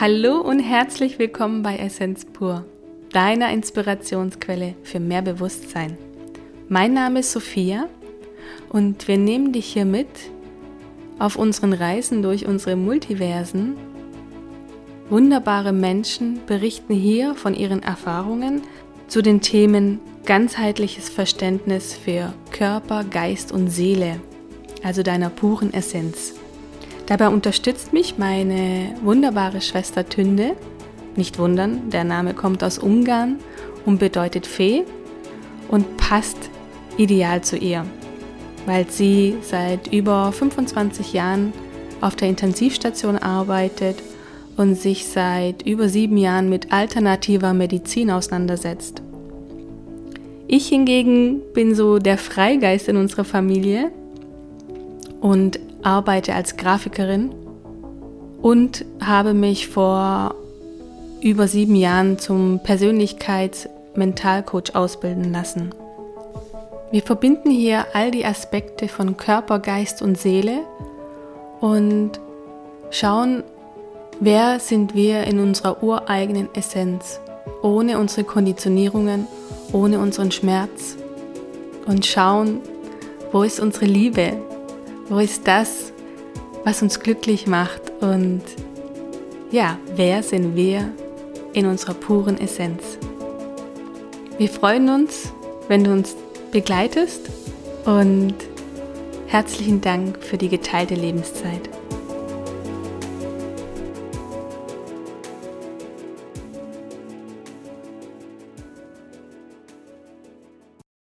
Hallo und herzlich willkommen bei Essenz pur, deiner Inspirationsquelle für mehr Bewusstsein. Mein Name ist Sophia und wir nehmen dich hier mit auf unseren Reisen durch unsere Multiversen. Wunderbare Menschen berichten hier von ihren Erfahrungen zu den Themen ganzheitliches Verständnis für Körper, Geist und Seele, also deiner puren Essenz. Dabei unterstützt mich meine wunderbare Schwester Tünde. Nicht wundern, der Name kommt aus Ungarn und bedeutet Fee und passt ideal zu ihr, weil sie seit über 25 Jahren auf der Intensivstation arbeitet und sich seit über sieben Jahren mit alternativer Medizin auseinandersetzt. Ich hingegen bin so der Freigeist in unserer Familie und arbeite als Grafikerin und habe mich vor über sieben Jahren zum Persönlichkeits-Mentalcoach ausbilden lassen. Wir verbinden hier all die Aspekte von Körper, Geist und Seele und schauen, wer sind wir in unserer ureigenen Essenz, ohne unsere Konditionierungen, ohne unseren Schmerz und schauen, wo ist unsere Liebe, wo ist das, was uns glücklich macht? Und ja, wer sind wir in unserer puren Essenz? Wir freuen uns, wenn du uns begleitest und herzlichen Dank für die geteilte Lebenszeit.